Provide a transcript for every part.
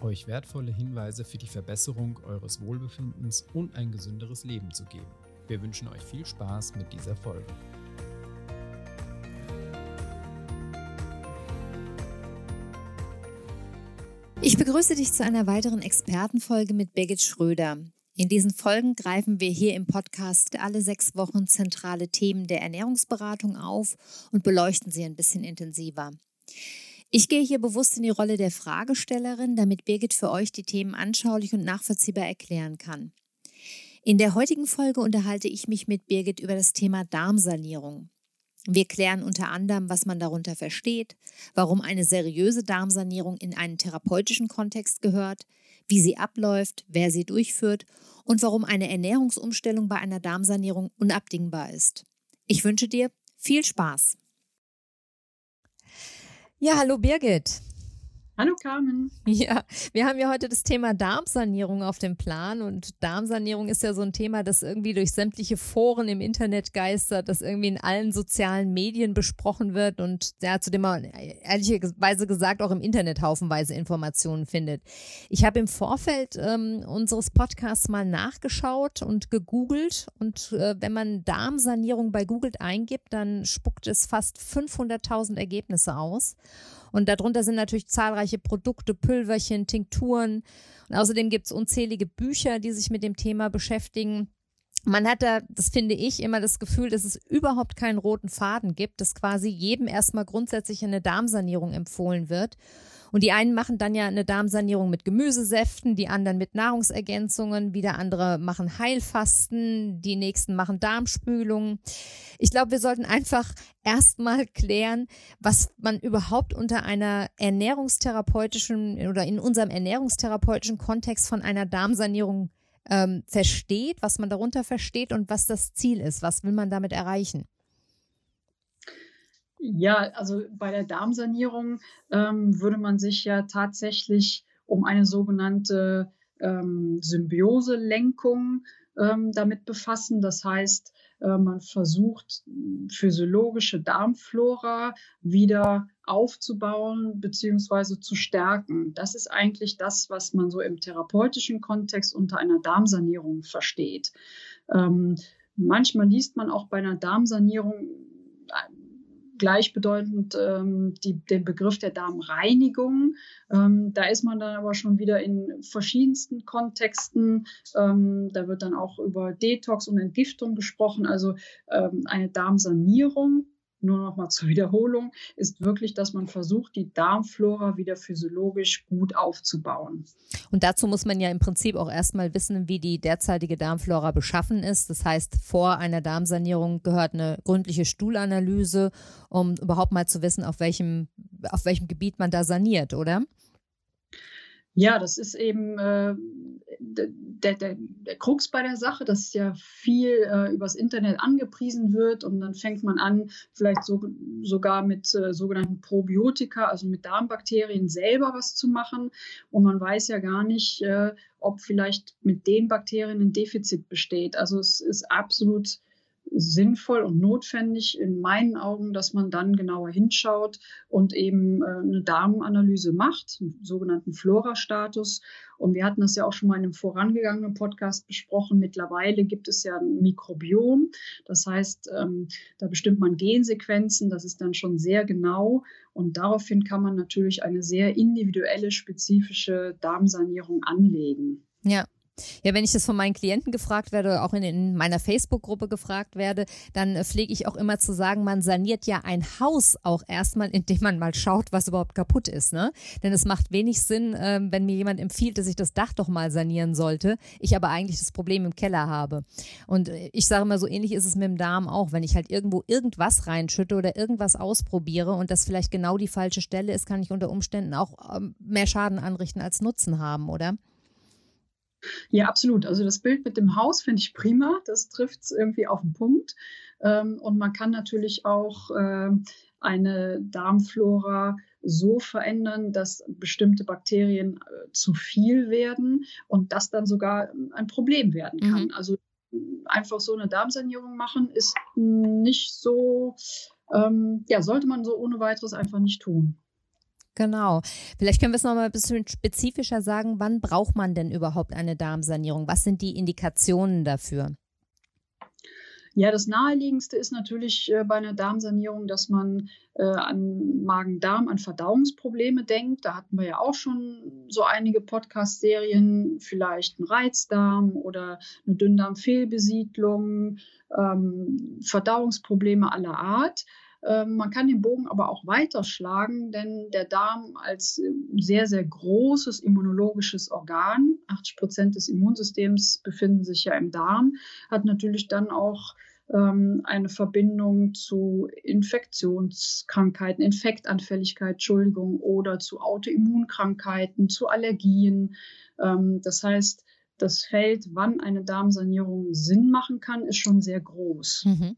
euch wertvolle Hinweise für die Verbesserung eures Wohlbefindens und ein gesünderes Leben zu geben. Wir wünschen euch viel Spaß mit dieser Folge. Ich begrüße dich zu einer weiteren Expertenfolge mit Birgit Schröder. In diesen Folgen greifen wir hier im Podcast alle sechs Wochen zentrale Themen der Ernährungsberatung auf und beleuchten sie ein bisschen intensiver. Ich gehe hier bewusst in die Rolle der Fragestellerin, damit Birgit für euch die Themen anschaulich und nachvollziehbar erklären kann. In der heutigen Folge unterhalte ich mich mit Birgit über das Thema Darmsanierung. Wir klären unter anderem, was man darunter versteht, warum eine seriöse Darmsanierung in einen therapeutischen Kontext gehört, wie sie abläuft, wer sie durchführt und warum eine Ernährungsumstellung bei einer Darmsanierung unabdingbar ist. Ich wünsche dir viel Spaß. Ja, hallo Birgit. Hallo Carmen. Ja, wir haben ja heute das Thema Darmsanierung auf dem Plan und Darmsanierung ist ja so ein Thema, das irgendwie durch sämtliche Foren im Internet geistert, das irgendwie in allen sozialen Medien besprochen wird und ja, zu dem man ehrlicherweise gesagt auch im Internet haufenweise Informationen findet. Ich habe im Vorfeld ähm, unseres Podcasts mal nachgeschaut und gegoogelt und äh, wenn man Darmsanierung bei Google eingibt, dann spuckt es fast 500.000 Ergebnisse aus. Und darunter sind natürlich zahlreiche Produkte, Pülverchen, Tinkturen. Und außerdem gibt es unzählige Bücher, die sich mit dem Thema beschäftigen. Man hat da, das finde ich, immer das Gefühl, dass es überhaupt keinen roten Faden gibt, dass quasi jedem erstmal grundsätzlich eine Darmsanierung empfohlen wird. Und die einen machen dann ja eine Darmsanierung mit Gemüsesäften, die anderen mit Nahrungsergänzungen, wieder andere machen Heilfasten, die nächsten machen Darmspülungen. Ich glaube, wir sollten einfach erstmal klären, was man überhaupt unter einer ernährungstherapeutischen oder in unserem ernährungstherapeutischen Kontext von einer Darmsanierung ähm, versteht, was man darunter versteht und was das Ziel ist. Was will man damit erreichen? Ja, also bei der Darmsanierung ähm, würde man sich ja tatsächlich um eine sogenannte ähm, Symbioselenkung ähm, damit befassen. Das heißt, äh, man versucht, physiologische Darmflora wieder aufzubauen bzw. zu stärken. Das ist eigentlich das, was man so im therapeutischen Kontext unter einer Darmsanierung versteht. Ähm, manchmal liest man auch bei einer Darmsanierung gleichbedeutend ähm, die, den Begriff der Darmreinigung. Ähm, da ist man dann aber schon wieder in verschiedensten Kontexten. Ähm, da wird dann auch über Detox und Entgiftung gesprochen. Also ähm, eine Darmsanierung nur noch mal zur Wiederholung, ist wirklich, dass man versucht, die Darmflora wieder physiologisch gut aufzubauen. Und dazu muss man ja im Prinzip auch erstmal wissen, wie die derzeitige Darmflora beschaffen ist. Das heißt, vor einer Darmsanierung gehört eine gründliche Stuhlanalyse, um überhaupt mal zu wissen, auf welchem, auf welchem Gebiet man da saniert, oder? Ja, das ist eben äh, der, der, der Krux bei der Sache, dass ja viel äh, übers Internet angepriesen wird und dann fängt man an, vielleicht so, sogar mit äh, sogenannten Probiotika, also mit Darmbakterien selber was zu machen. Und man weiß ja gar nicht, äh, ob vielleicht mit den Bakterien ein Defizit besteht. Also es ist absolut sinnvoll und notwendig in meinen Augen, dass man dann genauer hinschaut und eben äh, eine Darmanalyse macht, einen sogenannten Flora-Status. Und wir hatten das ja auch schon mal in einem vorangegangenen Podcast besprochen. Mittlerweile gibt es ja ein Mikrobiom. Das heißt, ähm, da bestimmt man Gensequenzen. Das ist dann schon sehr genau. Und daraufhin kann man natürlich eine sehr individuelle, spezifische Darmsanierung anlegen. Ja, ja, wenn ich das von meinen Klienten gefragt werde auch in, in meiner Facebook-Gruppe gefragt werde, dann äh, pflege ich auch immer zu sagen, man saniert ja ein Haus auch erstmal, indem man mal schaut, was überhaupt kaputt ist. Ne? Denn es macht wenig Sinn, äh, wenn mir jemand empfiehlt, dass ich das Dach doch mal sanieren sollte, ich aber eigentlich das Problem im Keller habe. Und äh, ich sage mal, so ähnlich ist es mit dem Darm auch. Wenn ich halt irgendwo irgendwas reinschütte oder irgendwas ausprobiere und das vielleicht genau die falsche Stelle ist, kann ich unter Umständen auch ähm, mehr Schaden anrichten als Nutzen haben, oder? Ja, absolut. Also das Bild mit dem Haus finde ich prima. Das trifft es irgendwie auf den Punkt. Ähm, und man kann natürlich auch äh, eine Darmflora so verändern, dass bestimmte Bakterien äh, zu viel werden und das dann sogar ein Problem werden kann. Mhm. Also einfach so eine Darmsanierung machen ist nicht so, ähm, ja, sollte man so ohne weiteres einfach nicht tun. Genau. Vielleicht können wir es nochmal ein bisschen spezifischer sagen. Wann braucht man denn überhaupt eine Darmsanierung? Was sind die Indikationen dafür? Ja, das naheliegendste ist natürlich äh, bei einer Darmsanierung, dass man äh, an Magen-Darm, an Verdauungsprobleme denkt. Da hatten wir ja auch schon so einige Podcast-Serien, vielleicht ein Reizdarm oder eine Dünndarmfehlbesiedlung, ähm, Verdauungsprobleme aller Art. Ähm, man kann den Bogen aber auch weiterschlagen, denn der Darm als äh, sehr, sehr großes immunologisches Organ, 80 Prozent des Immunsystems befinden sich ja im Darm, hat natürlich dann auch ähm, eine Verbindung zu Infektionskrankheiten, Infektanfälligkeit, Entschuldigung, oder zu Autoimmunkrankheiten, zu Allergien. Ähm, das heißt, das Feld, wann eine Darmsanierung Sinn machen kann, ist schon sehr groß. Mhm.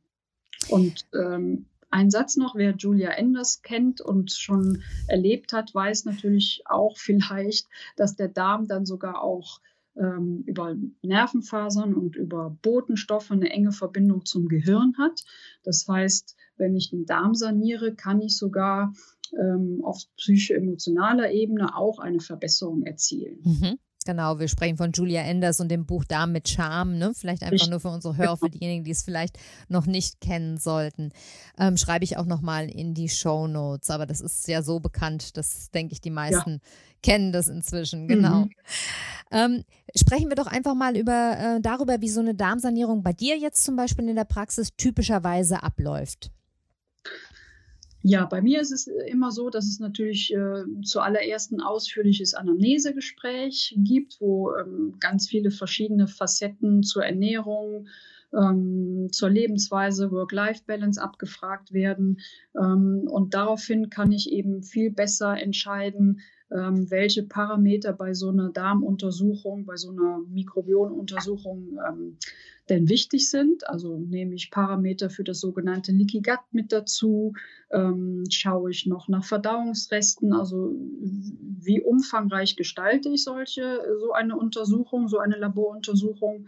Und ähm, ein Satz noch, wer Julia Enders kennt und schon erlebt hat, weiß natürlich auch vielleicht, dass der Darm dann sogar auch ähm, über Nervenfasern und über Botenstoffe eine enge Verbindung zum Gehirn hat. Das heißt, wenn ich den Darm saniere, kann ich sogar ähm, auf psycho-emotionaler Ebene auch eine Verbesserung erzielen. Mhm. Genau, wir sprechen von Julia Enders und dem Buch Darm mit Charme. Ne? Vielleicht einfach ich, nur für unsere Hörer, für genau. diejenigen, die es vielleicht noch nicht kennen sollten. Ähm, schreibe ich auch nochmal in die Show Notes. Aber das ist ja so bekannt, dass, denke ich, die meisten ja. kennen das inzwischen. Genau. Mhm. Ähm, sprechen wir doch einfach mal über, äh, darüber, wie so eine Darmsanierung bei dir jetzt zum Beispiel in der Praxis typischerweise abläuft. Ja, bei mir ist es äh, immer so, dass es natürlich äh, zuallererst ein ausführliches Anamnesegespräch gibt, wo ähm, ganz viele verschiedene Facetten zur Ernährung, ähm, zur Lebensweise, Work-Life-Balance abgefragt werden. Ähm, und daraufhin kann ich eben viel besser entscheiden, ähm, welche Parameter bei so einer Darmuntersuchung, bei so einer Mikrobionuntersuchung ähm, denn wichtig sind. Also nehme ich Parameter für das sogenannte Leaky Gut mit dazu, ähm, schaue ich noch nach Verdauungsresten, also wie umfangreich gestalte ich solche, so eine Untersuchung, so eine Laboruntersuchung.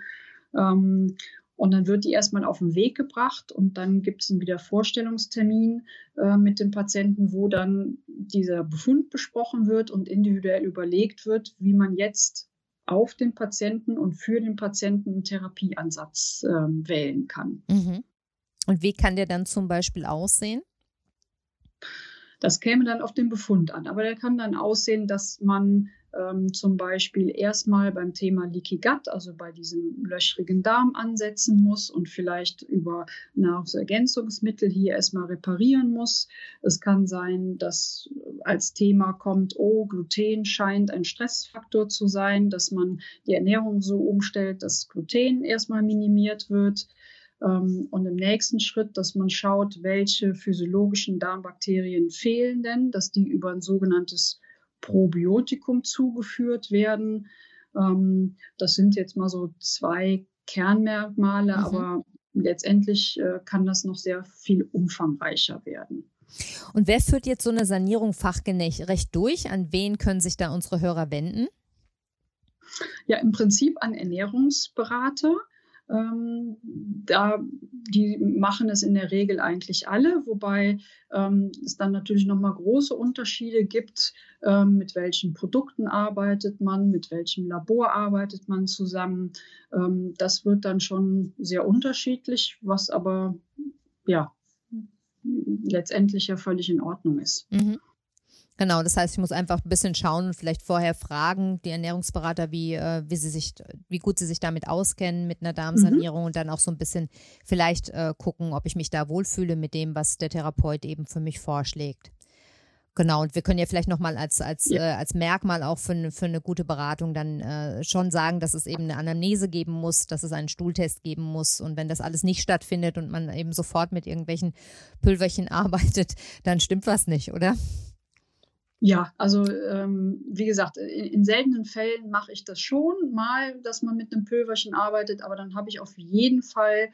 Ähm, und dann wird die erstmal auf den Weg gebracht und dann gibt es einen Wiedervorstellungstermin äh, mit dem Patienten, wo dann dieser Befund besprochen wird und individuell überlegt wird, wie man jetzt auf den Patienten und für den Patienten einen Therapieansatz äh, wählen kann. Mhm. Und wie kann der dann zum Beispiel aussehen? Das käme dann auf den Befund an. Aber der kann dann aussehen, dass man ähm, zum Beispiel erstmal beim Thema Leaky Gut, also bei diesem löchrigen Darm ansetzen muss und vielleicht über Nahrungsergänzungsmittel hier erstmal reparieren muss. Es kann sein, dass als Thema kommt, oh, Gluten scheint ein Stressfaktor zu sein, dass man die Ernährung so umstellt, dass Gluten erstmal minimiert wird. Ähm, und im nächsten Schritt, dass man schaut, welche physiologischen Darmbakterien fehlen denn, dass die über ein sogenanntes Probiotikum zugeführt werden. Ähm, das sind jetzt mal so zwei Kernmerkmale, mhm. aber letztendlich äh, kann das noch sehr viel umfangreicher werden. Und wer führt jetzt so eine Sanierung fachgerecht durch? An wen können sich da unsere Hörer wenden? Ja, im Prinzip an Ernährungsberater. Ähm, da, die machen es in der Regel eigentlich alle, wobei ähm, es dann natürlich nochmal große Unterschiede gibt, ähm, mit welchen Produkten arbeitet man, mit welchem Labor arbeitet man zusammen. Ähm, das wird dann schon sehr unterschiedlich, was aber ja letztendlich ja völlig in Ordnung ist. Mhm. Genau, das heißt, ich muss einfach ein bisschen schauen und vielleicht vorher fragen, die Ernährungsberater, wie, äh, wie sie sich, wie gut sie sich damit auskennen mit einer Darmsanierung mhm. und dann auch so ein bisschen vielleicht äh, gucken, ob ich mich da wohlfühle mit dem, was der Therapeut eben für mich vorschlägt. Genau, und wir können ja vielleicht nochmal als, als, ja. äh, als Merkmal auch für, eine, für eine gute Beratung dann äh, schon sagen, dass es eben eine Anamnese geben muss, dass es einen Stuhltest geben muss. Und wenn das alles nicht stattfindet und man eben sofort mit irgendwelchen Pülverchen arbeitet, dann stimmt was nicht, oder? Ja, also ähm, wie gesagt, in, in seltenen Fällen mache ich das schon mal, dass man mit einem Pülverchen arbeitet, aber dann habe ich auf jeden Fall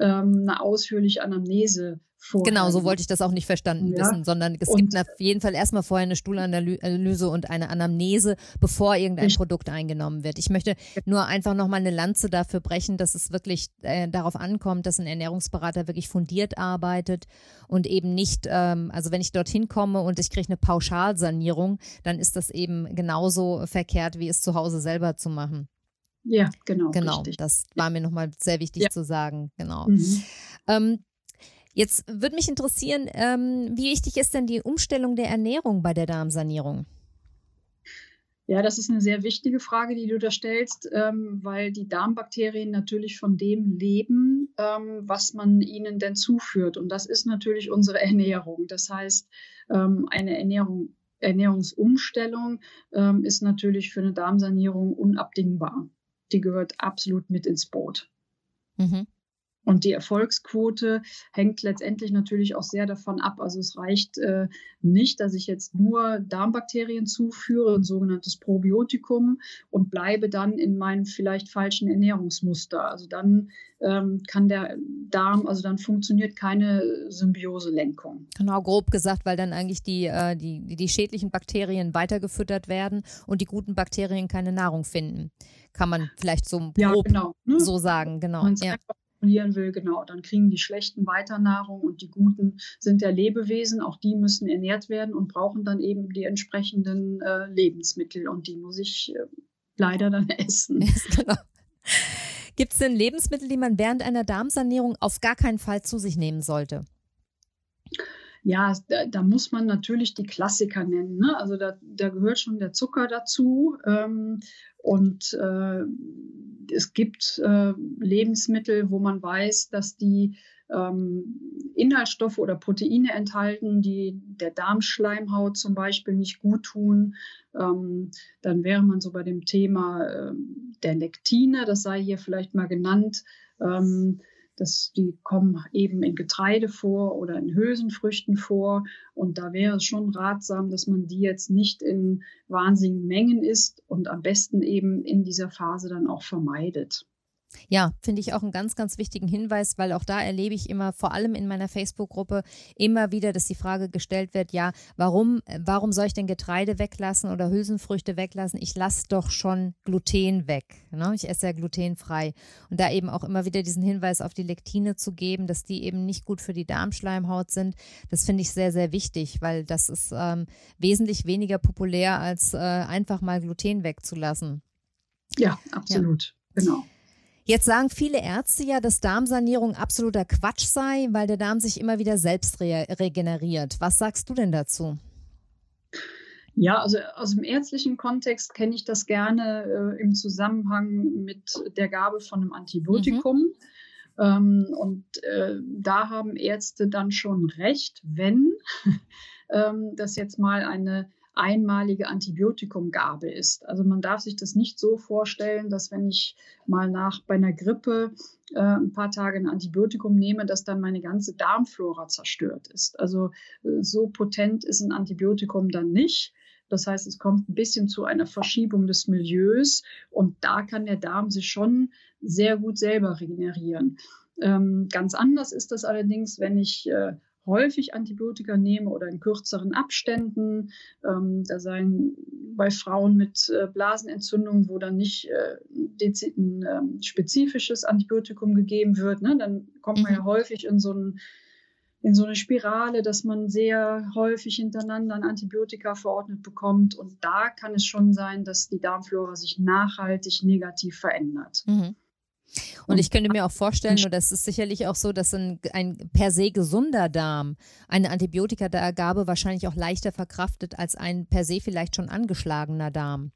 ähm, eine ausführliche Anamnese Vorher. Genau, so wollte ich das auch nicht verstanden ja. wissen, sondern es und gibt auf jeden Fall erstmal vorher eine Stuhlanalyse und eine Anamnese, bevor irgendein ich, Produkt eingenommen wird. Ich möchte nur einfach nochmal eine Lanze dafür brechen, dass es wirklich äh, darauf ankommt, dass ein Ernährungsberater wirklich fundiert arbeitet und eben nicht, ähm, also wenn ich dorthin komme und ich kriege eine Pauschalsanierung, dann ist das eben genauso verkehrt, wie es zu Hause selber zu machen. Ja, genau. Genau, richtig. das war mir nochmal sehr wichtig ja. zu sagen. Genau. Mhm. Ähm, Jetzt würde mich interessieren, ähm, wie wichtig ist denn die Umstellung der Ernährung bei der Darmsanierung? Ja, das ist eine sehr wichtige Frage, die du da stellst, ähm, weil die Darmbakterien natürlich von dem leben, ähm, was man ihnen denn zuführt. Und das ist natürlich unsere Ernährung. Das heißt, ähm, eine Ernährung, Ernährungsumstellung ähm, ist natürlich für eine Darmsanierung unabdingbar. Die gehört absolut mit ins Boot. Mhm. Und die Erfolgsquote hängt letztendlich natürlich auch sehr davon ab. Also es reicht äh, nicht, dass ich jetzt nur Darmbakterien zuführe, ein sogenanntes Probiotikum, und bleibe dann in meinem vielleicht falschen Ernährungsmuster. Also dann ähm, kann der Darm, also dann funktioniert keine Symbioselenkung. Genau, grob gesagt, weil dann eigentlich die, äh, die, die schädlichen Bakterien weitergefüttert werden und die guten Bakterien keine Nahrung finden. Kann man vielleicht so grob ja, genau. Ne? so sagen, genau. Ja kontrollieren will, genau, dann kriegen die Schlechten weiter Nahrung und die Guten sind ja Lebewesen, auch die müssen ernährt werden und brauchen dann eben die entsprechenden äh, Lebensmittel und die muss ich äh, leider dann essen. genau. Gibt es denn Lebensmittel, die man während einer Darmsanierung auf gar keinen Fall zu sich nehmen sollte? Ja, da, da muss man natürlich die Klassiker nennen. Ne? Also da, da gehört schon der Zucker dazu. Ähm, und äh, es gibt äh, Lebensmittel, wo man weiß, dass die ähm, Inhaltsstoffe oder Proteine enthalten, die der Darmschleimhaut zum Beispiel nicht gut tun. Ähm, dann wäre man so bei dem Thema äh, der Lektine, das sei hier vielleicht mal genannt. Ähm, das, die kommen eben in Getreide vor oder in Hülsenfrüchten vor. Und da wäre es schon ratsam, dass man die jetzt nicht in wahnsinnigen Mengen isst und am besten eben in dieser Phase dann auch vermeidet. Ja, finde ich auch einen ganz, ganz wichtigen Hinweis, weil auch da erlebe ich immer, vor allem in meiner Facebook-Gruppe, immer wieder, dass die Frage gestellt wird, ja, warum, warum soll ich denn Getreide weglassen oder Hülsenfrüchte weglassen? Ich lasse doch schon Gluten weg. Ne? Ich esse ja glutenfrei. Und da eben auch immer wieder diesen Hinweis auf die Lektine zu geben, dass die eben nicht gut für die Darmschleimhaut sind, das finde ich sehr, sehr wichtig, weil das ist ähm, wesentlich weniger populär, als äh, einfach mal Gluten wegzulassen. Ja, absolut. Ja. Genau. Jetzt sagen viele Ärzte ja, dass Darmsanierung absoluter Quatsch sei, weil der Darm sich immer wieder selbst re regeneriert. Was sagst du denn dazu? Ja, also aus dem ärztlichen Kontext kenne ich das gerne äh, im Zusammenhang mit der Gabe von einem Antibiotikum. Mhm. Ähm, und äh, da haben Ärzte dann schon recht, wenn ähm, das jetzt mal eine einmalige Antibiotikumgabe ist. Also man darf sich das nicht so vorstellen, dass wenn ich mal nach bei einer Grippe äh, ein paar Tage ein Antibiotikum nehme, dass dann meine ganze Darmflora zerstört ist. Also äh, so potent ist ein Antibiotikum dann nicht. Das heißt, es kommt ein bisschen zu einer Verschiebung des Milieus und da kann der Darm sich schon sehr gut selber regenerieren. Ähm, ganz anders ist das allerdings, wenn ich äh, häufig Antibiotika nehme oder in kürzeren Abständen. Ähm, da seien bei Frauen mit äh, Blasenentzündung, wo dann nicht äh, ein äh, spezifisches Antibiotikum gegeben wird, ne? dann kommt man ja mhm. häufig in so ein in so eine Spirale, dass man sehr häufig hintereinander ein Antibiotika verordnet bekommt. Und da kann es schon sein, dass die Darmflora sich nachhaltig negativ verändert. Mhm. Und ich könnte mir auch vorstellen, und das ist sicherlich auch so, dass ein, ein per se gesunder Darm eine Antibiotikagabe wahrscheinlich auch leichter verkraftet als ein per se vielleicht schon angeschlagener Darm.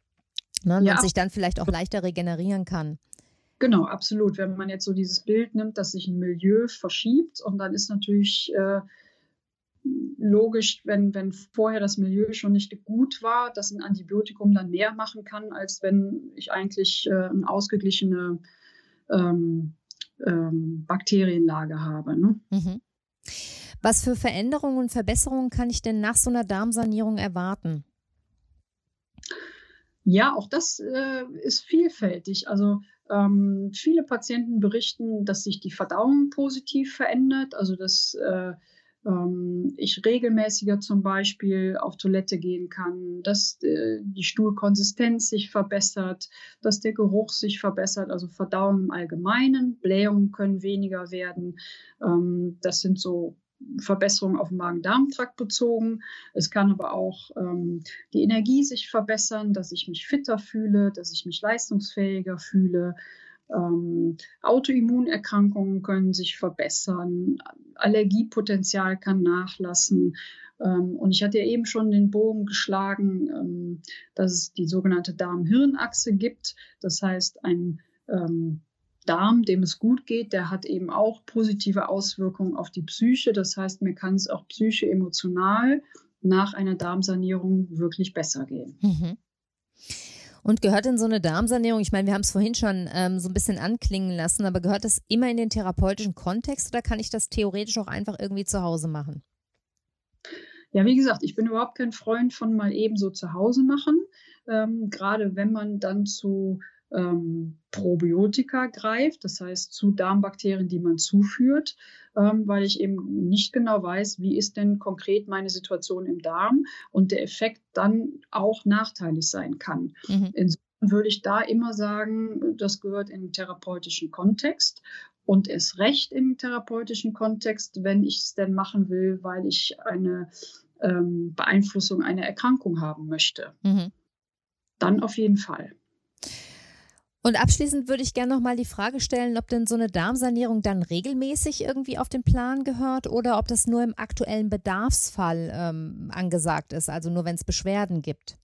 Ne? Ja. Und sich dann vielleicht auch leichter regenerieren kann. Genau, absolut. Wenn man jetzt so dieses Bild nimmt, dass sich ein Milieu verschiebt und dann ist natürlich äh, logisch, wenn, wenn vorher das Milieu schon nicht gut war, dass ein Antibiotikum dann mehr machen kann, als wenn ich eigentlich äh, eine ausgeglichene ähm, ähm, Bakterienlage habe. Ne? Mhm. Was für Veränderungen und Verbesserungen kann ich denn nach so einer Darmsanierung erwarten? Ja, auch das äh, ist vielfältig. Also ähm, viele Patienten berichten, dass sich die Verdauung positiv verändert, also dass äh, ähm, ich regelmäßiger zum Beispiel auf Toilette gehen kann, dass äh, die Stuhlkonsistenz sich verbessert, dass der Geruch sich verbessert, also Verdauung im Allgemeinen, Blähungen können weniger werden. Ähm, das sind so Verbesserungen auf den Magen-Darm-Trakt bezogen. Es kann aber auch ähm, die Energie sich verbessern, dass ich mich fitter fühle, dass ich mich leistungsfähiger fühle. Ähm, Autoimmunerkrankungen können sich verbessern, Allergiepotenzial kann nachlassen. Ähm, und ich hatte ja eben schon den Bogen geschlagen, ähm, dass es die sogenannte Darm-Hirn-Achse gibt. Das heißt, ein ähm, Darm, dem es gut geht, der hat eben auch positive Auswirkungen auf die Psyche. Das heißt, mir kann es auch psycho-emotional nach einer Darmsanierung wirklich besser gehen. Mhm. Und gehört denn so eine Darmsanierung, ich meine, wir haben es vorhin schon ähm, so ein bisschen anklingen lassen, aber gehört das immer in den therapeutischen Kontext oder kann ich das theoretisch auch einfach irgendwie zu Hause machen? Ja, wie gesagt, ich bin überhaupt kein Freund von mal eben so zu Hause machen. Ähm, gerade wenn man dann zu ähm, Probiotika greift, das heißt zu Darmbakterien, die man zuführt, ähm, weil ich eben nicht genau weiß, wie ist denn konkret meine Situation im Darm und der Effekt dann auch nachteilig sein kann. Mhm. Insofern würde ich da immer sagen, das gehört in den therapeutischen Kontext und ist recht im therapeutischen Kontext, wenn ich es denn machen will, weil ich eine ähm, Beeinflussung einer Erkrankung haben möchte. Mhm. Dann auf jeden Fall. Und abschließend würde ich gerne noch mal die Frage stellen, ob denn so eine Darmsanierung dann regelmäßig irgendwie auf den Plan gehört oder ob das nur im aktuellen Bedarfsfall ähm, angesagt ist, also nur wenn es Beschwerden gibt.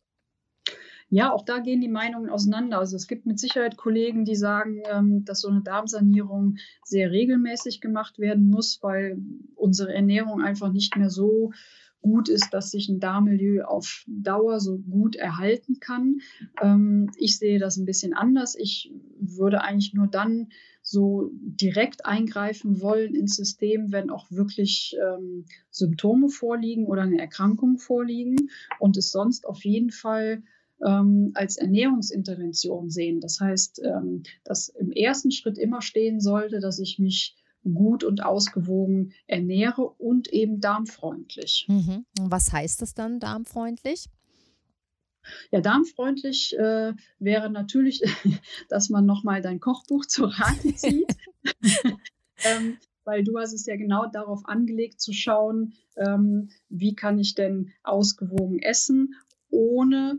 Ja, auch da gehen die Meinungen auseinander. Also es gibt mit Sicherheit Kollegen, die sagen, ähm, dass so eine Darmsanierung sehr regelmäßig gemacht werden muss, weil unsere Ernährung einfach nicht mehr so gut ist, dass sich ein Darmmilieu auf Dauer so gut erhalten kann. Ähm, ich sehe das ein bisschen anders. Ich würde eigentlich nur dann so direkt eingreifen wollen ins System, wenn auch wirklich ähm, Symptome vorliegen oder eine Erkrankung vorliegen und es sonst auf jeden Fall ähm, als Ernährungsintervention sehen. Das heißt, ähm, dass im ersten Schritt immer stehen sollte, dass ich mich gut und ausgewogen ernähre und eben darmfreundlich. Mhm. Was heißt das dann, darmfreundlich? Ja, darmfreundlich äh, wäre natürlich, dass man nochmal dein Kochbuch zur Rate zieht. ähm, weil du hast es ja genau darauf angelegt zu schauen, ähm, wie kann ich denn ausgewogen essen, ohne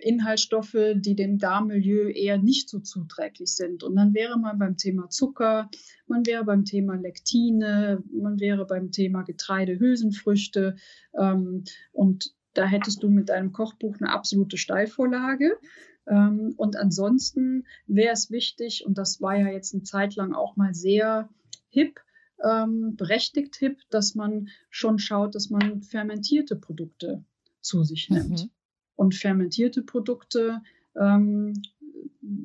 Inhaltsstoffe, die dem Darmmilieu eher nicht so zuträglich sind. Und dann wäre man beim Thema Zucker, man wäre beim Thema Lektine, man wäre beim Thema Getreide, Hülsenfrüchte. Ähm, und da hättest du mit deinem Kochbuch eine absolute Steilvorlage. Ähm, und ansonsten wäre es wichtig, und das war ja jetzt eine Zeit lang auch mal sehr hip, ähm, berechtigt hip, dass man schon schaut, dass man fermentierte Produkte zu sich nimmt. Mhm. Und fermentierte Produkte ähm,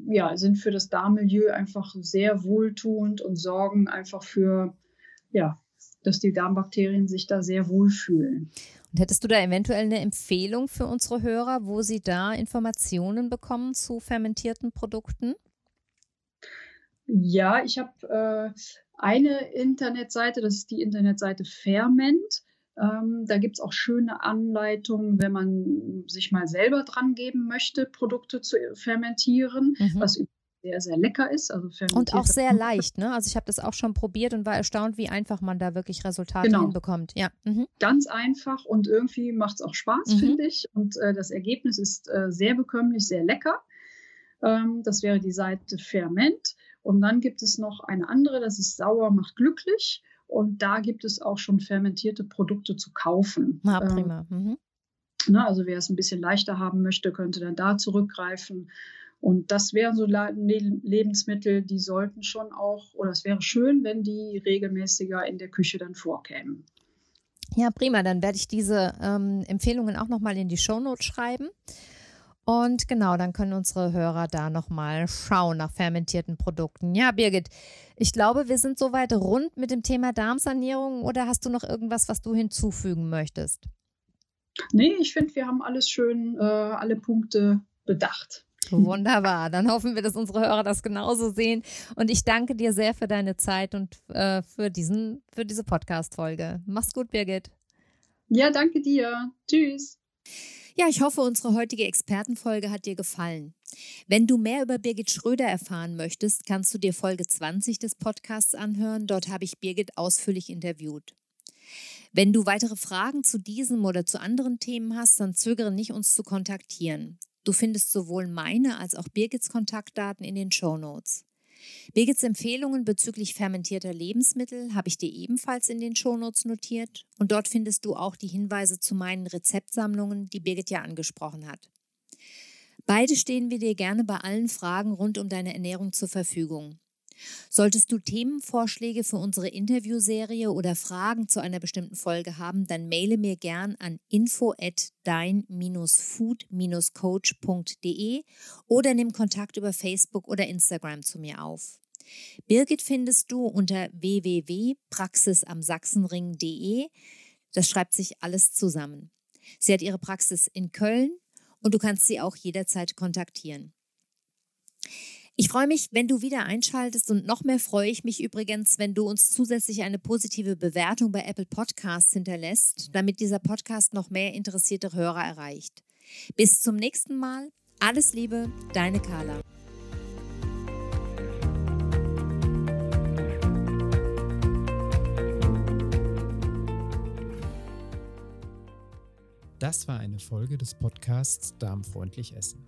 ja, sind für das Darmmilieu einfach sehr wohltuend und sorgen einfach für, ja, dass die Darmbakterien sich da sehr wohlfühlen. Und hättest du da eventuell eine Empfehlung für unsere Hörer, wo sie da Informationen bekommen zu fermentierten Produkten? Ja, ich habe äh, eine Internetseite, das ist die Internetseite Ferment. Ähm, da gibt es auch schöne Anleitungen, wenn man sich mal selber dran geben möchte, Produkte zu fermentieren, mhm. was sehr, sehr lecker ist. Also und auch sehr leicht, ne? Also ich habe das auch schon probiert und war erstaunt, wie einfach man da wirklich Resultate genau. hinbekommt. Ja. Mhm. Ganz einfach und irgendwie macht es auch Spaß, mhm. finde ich. Und äh, das Ergebnis ist äh, sehr bekömmlich, sehr lecker. Ähm, das wäre die Seite Ferment. Und dann gibt es noch eine andere, das ist Sauer macht glücklich. Und da gibt es auch schon fermentierte Produkte zu kaufen. Ah, prima. Mhm. Ne, also wer es ein bisschen leichter haben möchte, könnte dann da zurückgreifen. Und das wären so Lebensmittel, die sollten schon auch, oder es wäre schön, wenn die regelmäßiger in der Küche dann vorkämen. Ja, prima. Dann werde ich diese ähm, Empfehlungen auch nochmal in die Shownotes schreiben. Und genau, dann können unsere Hörer da nochmal schauen nach fermentierten Produkten. Ja, Birgit, ich glaube, wir sind soweit rund mit dem Thema Darmsanierung oder hast du noch irgendwas, was du hinzufügen möchtest? Nee, ich finde, wir haben alles schön, äh, alle Punkte bedacht. Wunderbar. Dann hoffen wir, dass unsere Hörer das genauso sehen. Und ich danke dir sehr für deine Zeit und äh, für, diesen, für diese Podcast-Folge. Mach's gut, Birgit. Ja, danke dir. Tschüss. Ja, ich hoffe, unsere heutige Expertenfolge hat dir gefallen. Wenn du mehr über Birgit Schröder erfahren möchtest, kannst du dir Folge 20 des Podcasts anhören. Dort habe ich Birgit ausführlich interviewt. Wenn du weitere Fragen zu diesem oder zu anderen Themen hast, dann zögere nicht, uns zu kontaktieren. Du findest sowohl meine als auch Birgits Kontaktdaten in den Show Notes. Birgits Empfehlungen bezüglich fermentierter Lebensmittel habe ich dir ebenfalls in den Shownotes notiert und dort findest du auch die Hinweise zu meinen Rezeptsammlungen, die Birgit ja angesprochen hat. Beide stehen wir dir gerne bei allen Fragen rund um deine Ernährung zur Verfügung. Solltest du Themenvorschläge für unsere Interviewserie oder Fragen zu einer bestimmten Folge haben, dann maile mir gern an info at dein-food-coach.de oder nimm Kontakt über Facebook oder Instagram zu mir auf. Birgit findest du unter www.praxisamsachsenring.de. Das schreibt sich alles zusammen. Sie hat ihre Praxis in Köln und du kannst sie auch jederzeit kontaktieren. Ich freue mich, wenn du wieder einschaltest und noch mehr freue ich mich übrigens, wenn du uns zusätzlich eine positive Bewertung bei Apple Podcasts hinterlässt, damit dieser Podcast noch mehr interessierte Hörer erreicht. Bis zum nächsten Mal. Alles Liebe, deine Carla. Das war eine Folge des Podcasts Darmfreundlich Essen.